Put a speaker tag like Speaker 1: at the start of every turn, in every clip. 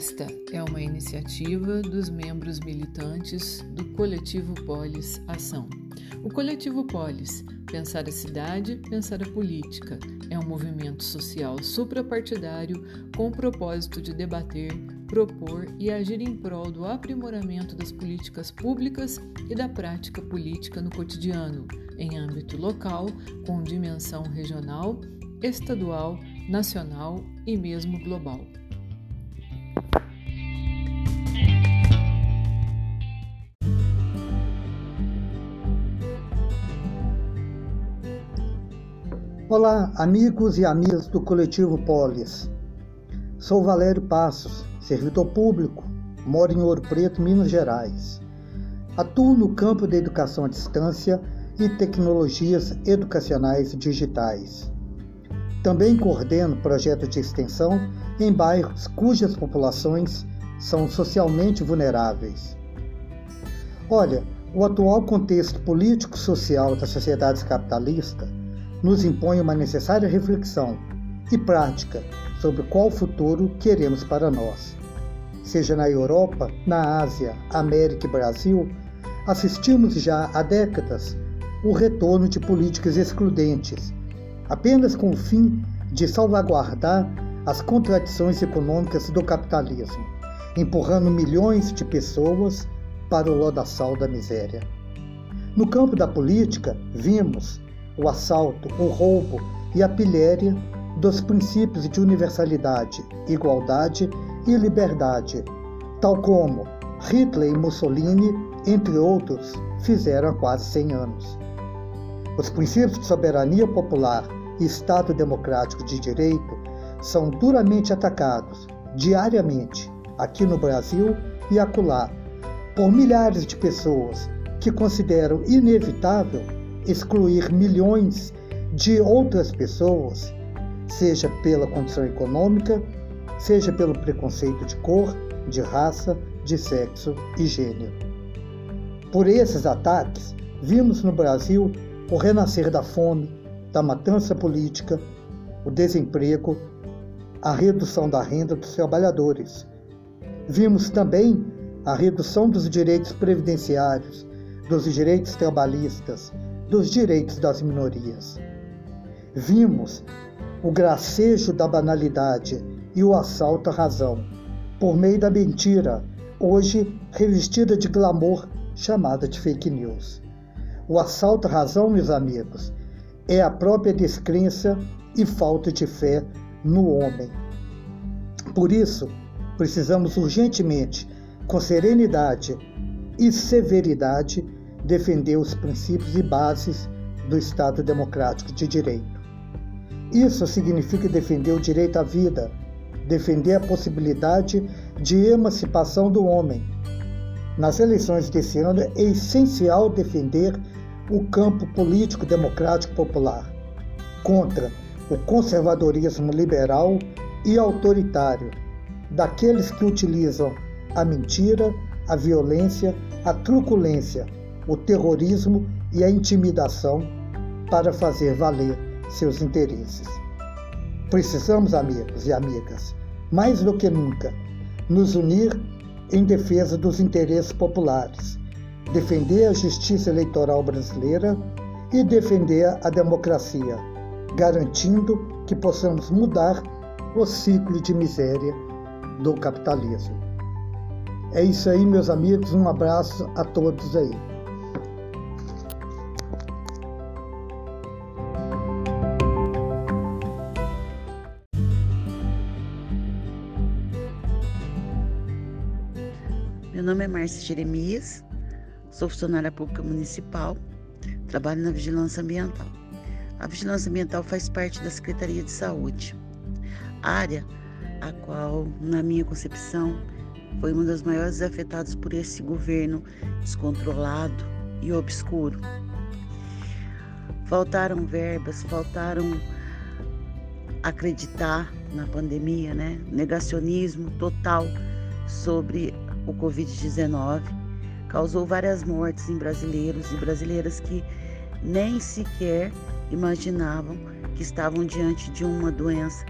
Speaker 1: Esta é uma iniciativa dos membros militantes do Coletivo Polis Ação. O Coletivo Polis, Pensar a Cidade, Pensar a Política, é um movimento social suprapartidário com o propósito de debater, propor e agir em prol do aprimoramento das políticas públicas e da prática política no cotidiano, em âmbito local, com dimensão regional, estadual, nacional e mesmo global.
Speaker 2: Olá, amigos e amigas do Coletivo Polis. Sou Valério Passos, servidor público, moro em Ouro Preto, Minas Gerais. Atuo no campo da educação à distância e tecnologias educacionais digitais. Também coordeno projetos de extensão em bairros cujas populações são socialmente vulneráveis. Olha, o atual contexto político-social da sociedade capitalista nos impõe uma necessária reflexão e prática sobre qual futuro queremos para nós. Seja na Europa, na Ásia, América e Brasil, assistimos já há décadas o retorno de políticas excludentes, apenas com o fim de salvaguardar as contradições econômicas do capitalismo, empurrando milhões de pessoas para o lodaçal da miséria. No campo da política, vimos o assalto, o roubo e a pilhéria dos princípios de universalidade, igualdade e liberdade, tal como Hitler e Mussolini, entre outros, fizeram há quase 100 anos. Os princípios de soberania popular e Estado democrático de direito são duramente atacados diariamente aqui no Brasil e acolá por milhares de pessoas que consideram inevitável excluir milhões de outras pessoas, seja pela condição econômica, seja pelo preconceito de cor, de raça, de sexo e gênero. Por esses ataques, vimos no Brasil o renascer da fome, da matança política, o desemprego, a redução da renda dos trabalhadores. Vimos também a redução dos direitos previdenciários, dos direitos trabalhistas, dos direitos das minorias. Vimos o gracejo da banalidade e o assalto à razão, por meio da mentira, hoje revestida de glamour, chamada de fake news. O assalto à razão, meus amigos, é a própria descrença e falta de fé no homem. Por isso, precisamos urgentemente, com serenidade e severidade, defender os princípios e bases do Estado Democrático de Direito. Isso significa defender o direito à vida, defender a possibilidade de emancipação do homem. Nas eleições desse ano é essencial defender o campo político democrático popular contra o conservadorismo liberal e autoritário daqueles que utilizam a mentira, a violência, a truculência o terrorismo e a intimidação para fazer valer seus interesses. Precisamos, amigos e amigas, mais do que nunca, nos unir em defesa dos interesses populares, defender a justiça eleitoral brasileira e defender a democracia, garantindo que possamos mudar o ciclo de miséria do capitalismo. É isso aí, meus amigos. Um abraço a todos aí.
Speaker 3: Márcia Jeremias, sou funcionária pública municipal, trabalho na vigilância ambiental. A vigilância ambiental faz parte da Secretaria de Saúde, área a qual, na minha concepção, foi uma das maiores afetadas por esse governo descontrolado e obscuro. Faltaram verbas, faltaram acreditar na pandemia, né? Negacionismo total sobre o Covid-19 causou várias mortes em brasileiros e brasileiras que nem sequer imaginavam que estavam diante de uma doença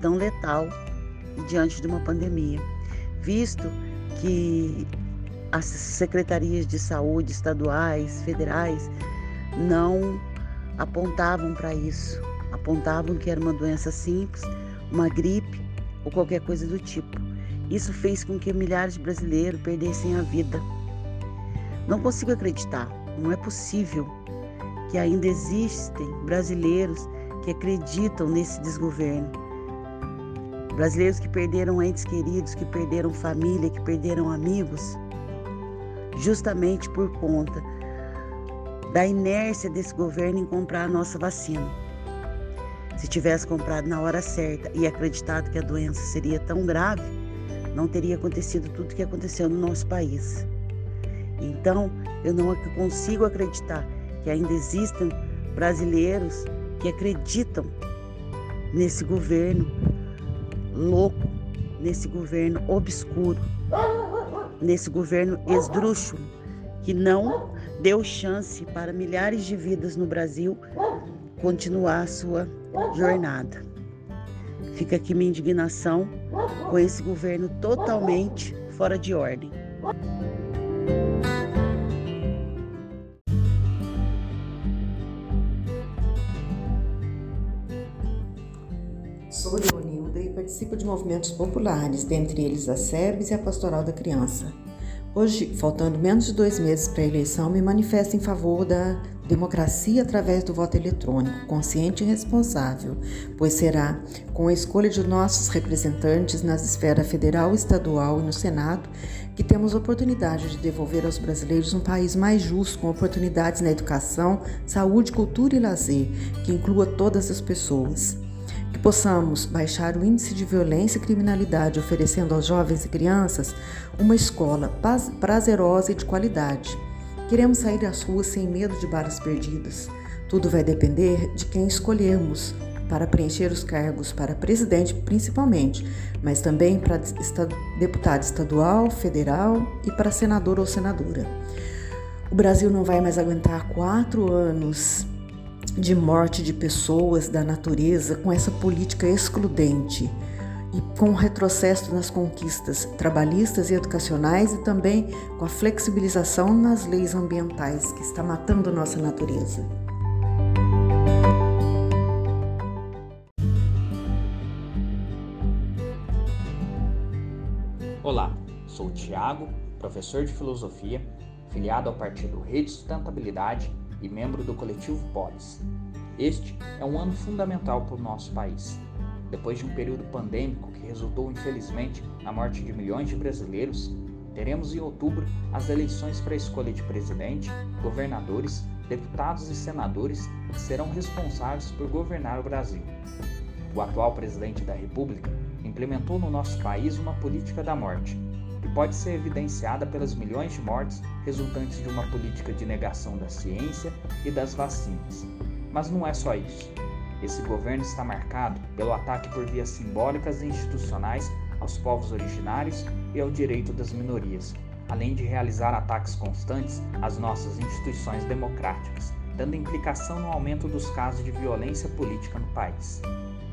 Speaker 3: tão letal e diante de uma pandemia. visto que as secretarias de saúde estaduais, federais, não apontavam para isso. Apontavam que era uma doença simples, uma gripe ou qualquer coisa do tipo. Isso fez com que milhares de brasileiros perdessem a vida. Não consigo acreditar, não é possível que ainda existem brasileiros que acreditam nesse desgoverno. Brasileiros que perderam entes queridos, que perderam família, que perderam amigos, justamente por conta da inércia desse governo em comprar a nossa vacina. Se tivesse comprado na hora certa e acreditado que a doença seria tão grave, não teria acontecido tudo o que aconteceu no nosso país. Então, eu não consigo acreditar que ainda existam brasileiros que acreditam nesse governo louco, nesse governo obscuro, nesse governo esdrúxulo, que não deu chance para milhares de vidas no Brasil continuar a sua jornada. Fica aqui minha indignação com esse governo totalmente fora de ordem.
Speaker 4: Sou Leonilda e participo de movimentos populares, dentre eles a SEBS e a Pastoral da Criança. Hoje, faltando menos de dois meses para a eleição, me manifesto em favor da democracia através do voto eletrônico, consciente e responsável, pois será com a escolha de nossos representantes nas esferas federal, estadual e no Senado que temos oportunidade de devolver aos brasileiros um país mais justo, com oportunidades na educação, saúde, cultura e lazer, que inclua todas as pessoas que possamos baixar o índice de violência e criminalidade, oferecendo aos jovens e crianças uma escola prazerosa e de qualidade. Queremos sair às ruas sem medo de balas perdidas. Tudo vai depender de quem escolhermos para preencher os cargos para presidente, principalmente, mas também para deputado estadual, federal e para senador ou senadora. O Brasil não vai mais aguentar quatro anos de morte de pessoas, da natureza, com essa política excludente e com retrocesso nas conquistas trabalhistas e educacionais e também com a flexibilização nas leis ambientais que está matando nossa natureza.
Speaker 5: Olá, sou Tiago, professor de filosofia, filiado ao partido Rede Sustentabilidade e membro do coletivo Polis. Este é um ano fundamental para o nosso país. Depois de um período pandêmico que resultou, infelizmente, na morte de milhões de brasileiros, teremos em outubro as eleições para a escolha de presidente, governadores, deputados e senadores que serão responsáveis por governar o Brasil. O atual presidente da República implementou no nosso país uma política da morte, e pode ser evidenciada pelas milhões de mortes resultantes de uma política de negação da ciência e das vacinas. Mas não é só isso. Esse governo está marcado pelo ataque por vias simbólicas e institucionais aos povos originários e ao direito das minorias, além de realizar ataques constantes às nossas instituições democráticas, dando implicação no aumento dos casos de violência política no país.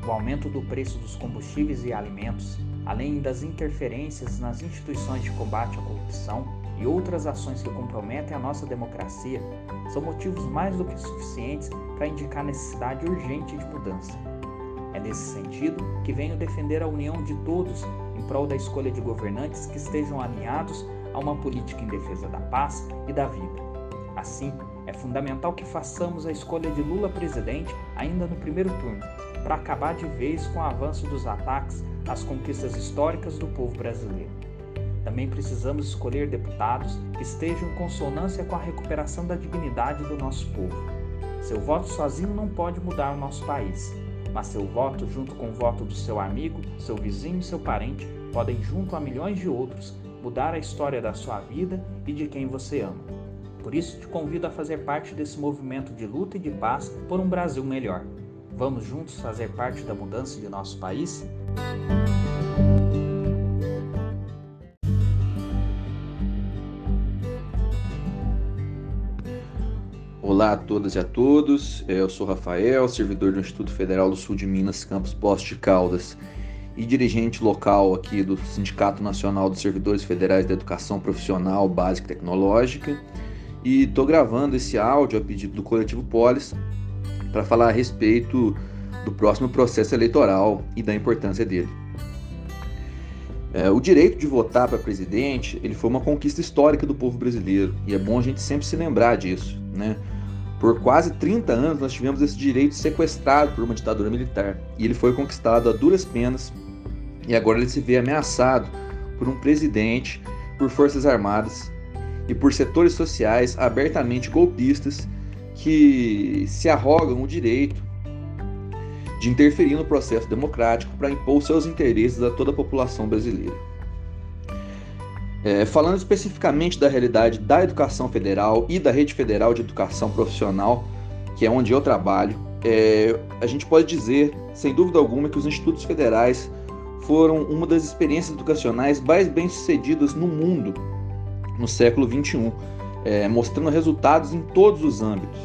Speaker 5: O aumento do preço dos combustíveis e alimentos, além das interferências nas instituições de combate à corrupção e outras ações que comprometem a nossa democracia, são motivos mais do que suficientes para indicar a necessidade urgente de mudança. É nesse sentido que venho defender a união de todos em prol da escolha de governantes que estejam alinhados a uma política em defesa da paz e da vida. Assim, é fundamental que façamos a escolha de Lula presidente ainda no primeiro turno, para acabar de vez com o avanço dos ataques às conquistas históricas do povo brasileiro. Também precisamos escolher deputados que estejam em consonância com a recuperação da dignidade do nosso povo. Seu voto sozinho não pode mudar o nosso país, mas seu voto, junto com o voto do seu amigo, seu vizinho e seu parente, podem, junto a milhões de outros, mudar a história da sua vida e de quem você ama. Por isso, te convido a fazer parte desse movimento de luta e de paz por um Brasil melhor. Vamos juntos fazer parte da mudança de nosso país?
Speaker 6: Olá a todas e a todos, eu sou Rafael, servidor do Instituto Federal do Sul de Minas, campus Poste de Caldas. e dirigente local aqui do Sindicato Nacional dos Servidores Federais da Educação Profissional Básica e Tecnológica. E estou gravando esse áudio a pedido do coletivo Polis para falar a respeito do próximo processo eleitoral e da importância dele. É, o direito de votar para presidente ele foi uma conquista histórica do povo brasileiro e é bom a gente sempre se lembrar disso. Né? Por quase 30 anos nós tivemos esse direito sequestrado por uma ditadura militar e ele foi conquistado a duras penas e agora ele se vê ameaçado por um presidente, por forças armadas e por setores sociais abertamente golpistas que se arrogam o direito de interferir no processo democrático para impor seus interesses a toda a população brasileira. É, falando especificamente da realidade da educação federal e da rede federal de educação profissional, que é onde eu trabalho, é, a gente pode dizer, sem dúvida alguma, que os institutos federais foram uma das experiências educacionais mais bem-sucedidas no mundo no século XXI, é, mostrando resultados em todos os âmbitos.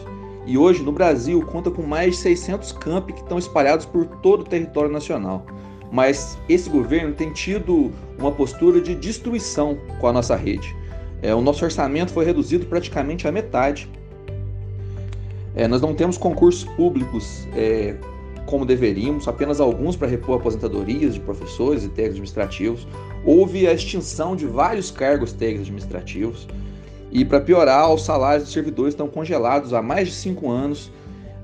Speaker 6: E hoje, no Brasil, conta com mais de 600 campi que estão espalhados por todo o território nacional. Mas esse governo tem tido uma postura de destruição com a nossa rede. É, o nosso orçamento foi reduzido praticamente à metade. É, nós não temos concursos públicos é, como deveríamos, apenas alguns para repor aposentadorias de professores e técnicos administrativos. Houve a extinção de vários cargos técnicos administrativos. E para piorar, os salários dos servidores estão congelados há mais de cinco anos,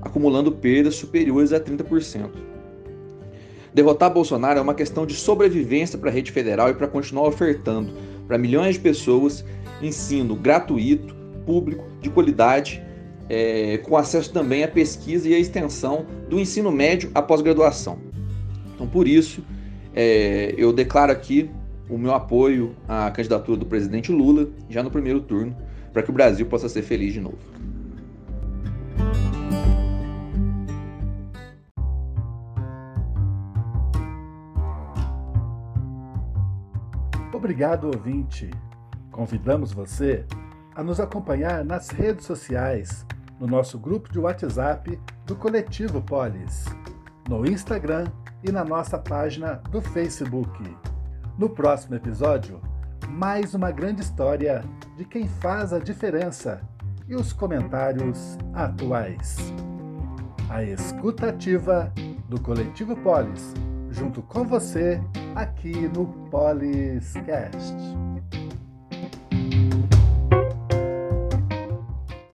Speaker 6: acumulando perdas superiores a 30%. Derrotar Bolsonaro é uma questão de sobrevivência para a rede federal e para continuar ofertando para milhões de pessoas ensino gratuito, público, de qualidade é, com acesso também à pesquisa e à extensão do ensino médio à pós-graduação. Então, por isso, é, eu declaro aqui o meu apoio à candidatura do presidente Lula já no primeiro turno, para que o Brasil possa ser feliz de novo.
Speaker 7: Obrigado, ouvinte. Convidamos você a nos acompanhar nas redes sociais no nosso grupo de WhatsApp do Coletivo Polis, no Instagram e na nossa página do Facebook. No próximo episódio, mais uma grande história de quem faz a diferença e os comentários atuais. A escutativa do Coletivo Polis, junto com você aqui no Poliscast.